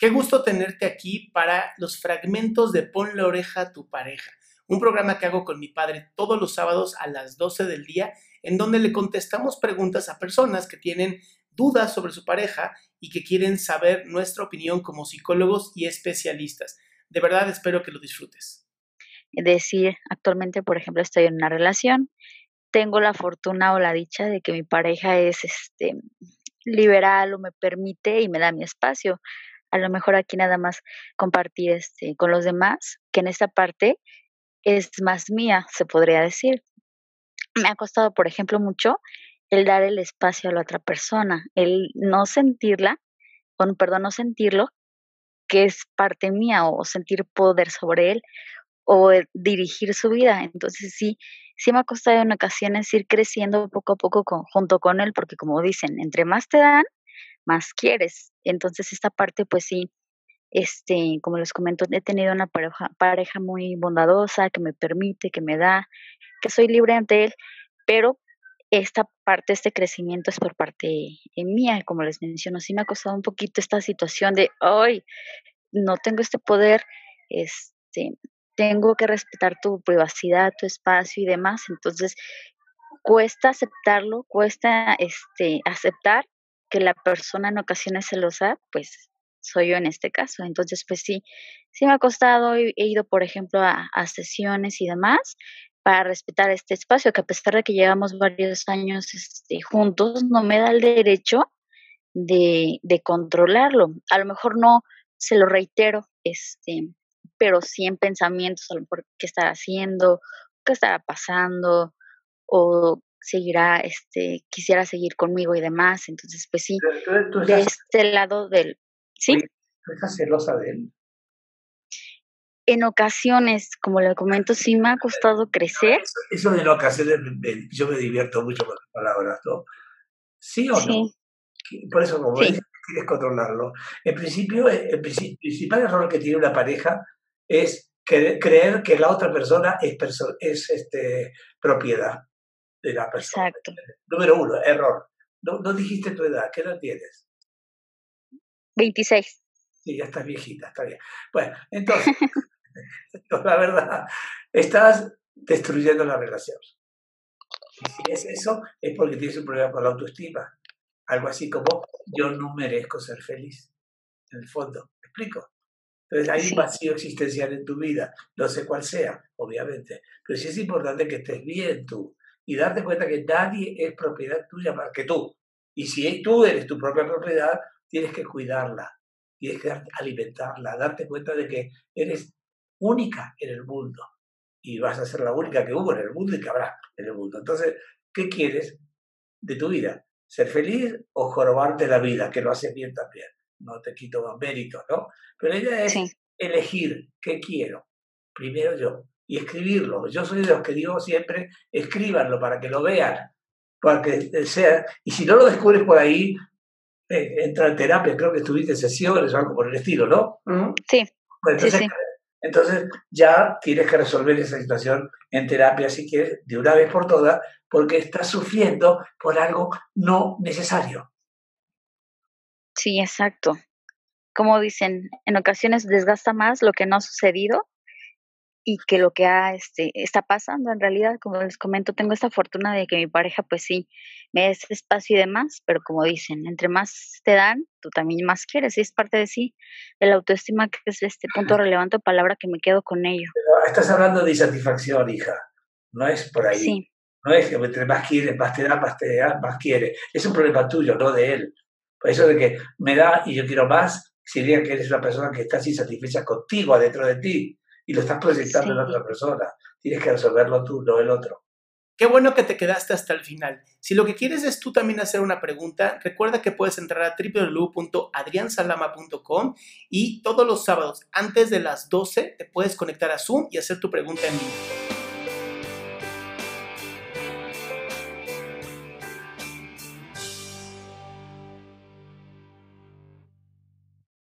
Qué gusto tenerte aquí para los fragmentos de Pon la oreja a tu pareja, un programa que hago con mi padre todos los sábados a las 12 del día, en donde le contestamos preguntas a personas que tienen dudas sobre su pareja y que quieren saber nuestra opinión como psicólogos y especialistas. De verdad espero que lo disfrutes. Decir, actualmente, por ejemplo, estoy en una relación, tengo la fortuna o la dicha de que mi pareja es este liberal o me permite y me da mi espacio a lo mejor aquí nada más compartir este, con los demás, que en esta parte es más mía, se podría decir. Me ha costado, por ejemplo, mucho el dar el espacio a la otra persona, el no sentirla, o perdón, no sentirlo, que es parte mía, o sentir poder sobre él, o dirigir su vida. Entonces sí, sí me ha costado en ocasiones ir creciendo poco a poco junto con él, porque como dicen, entre más te dan, más quieres. Entonces esta parte pues sí, este, como les comento, he tenido una pareja, pareja muy bondadosa, que me permite, que me da, que soy libre ante él, pero esta parte, este crecimiento es por parte mía, como les menciono, sí me ha costado un poquito esta situación de, hoy no tengo este poder, este, tengo que respetar tu privacidad, tu espacio y demás, entonces cuesta aceptarlo, cuesta este, aceptar que la persona en ocasiones celosa, pues soy yo en este caso. Entonces, pues sí, sí me ha costado, he, ido, por ejemplo, a, sesiones y demás para respetar este espacio, que a pesar de que llevamos varios años este, juntos, no me da el derecho de, de controlarlo. A lo mejor no se lo reitero, este, pero sí en pensamientos, a lo mejor qué estará haciendo, qué estará pasando, o seguirá, este, quisiera seguir conmigo y demás. Entonces, pues sí, de este lado del... ¿Sí? ¿Tú estás celosa de él? En ocasiones, como le comento, sí me ha costado crecer. Eso, de en ocasiones, yo me divierto mucho con las palabras, ¿no? ¿Sí o no? Por eso, como dices, quieres controlarlo. En principio, el principal error que tiene una pareja es creer que la otra persona es, es este, propiedad de la persona. Exacto. Número uno, error. No, no dijiste tu edad, ¿qué edad tienes? 26. Sí, ya estás viejita, está bien. Bueno, entonces, la verdad, estás destruyendo la relación. Y si es eso, es porque tienes un problema con la autoestima. Algo así como, yo no merezco ser feliz, en el fondo. ¿Me explico? Entonces hay un vacío existencial en tu vida, no sé cuál sea, obviamente, pero sí es importante que estés bien tú, y darte cuenta que nadie es propiedad tuya más que tú. Y si tú eres tu propia propiedad, tienes que cuidarla, tienes que alimentarla, darte cuenta de que eres única en el mundo y vas a ser la única que hubo en el mundo y que habrá en el mundo. Entonces, ¿qué quieres de tu vida? ¿Ser feliz o jorobarte la vida, que lo haces bien también? No te quito más méritos, ¿no? Pero ella es elegir qué quiero. Primero yo y escribirlo. Yo soy de los que digo siempre, escríbanlo para que lo vean, para que sea, y si no lo descubres por ahí, eh, entra en terapia, creo que estuviste en sesiones o algo por el estilo, ¿no? Sí. entonces, entonces ya tienes que resolver esa situación en terapia si quieres, de una vez por todas, porque estás sufriendo por algo no necesario. Sí, exacto. Como dicen, en ocasiones desgasta más lo que no ha sucedido y que lo que ha, este, está pasando en realidad, como les comento, tengo esta fortuna de que mi pareja pues sí me da ese espacio y demás, pero como dicen, entre más te dan, tú también más quieres, y es parte de sí, de la autoestima que es este punto relevante palabra que me quedo con ello. estás hablando de insatisfacción, hija, no es por ahí. Sí. No es que entre más quieres, más te da, más te da, más quiere. Es un problema tuyo, no de él. Por eso de que me da y yo quiero más, sería que eres una persona que está insatisfecha contigo, adentro de ti y lo estás proyectando en otra persona. Tienes que resolverlo tú, no el otro. Qué bueno que te quedaste hasta el final. Si lo que quieres es tú también hacer una pregunta, recuerda que puedes entrar a www.adriansalama.com y todos los sábados antes de las 12 te puedes conectar a Zoom y hacer tu pregunta en vivo.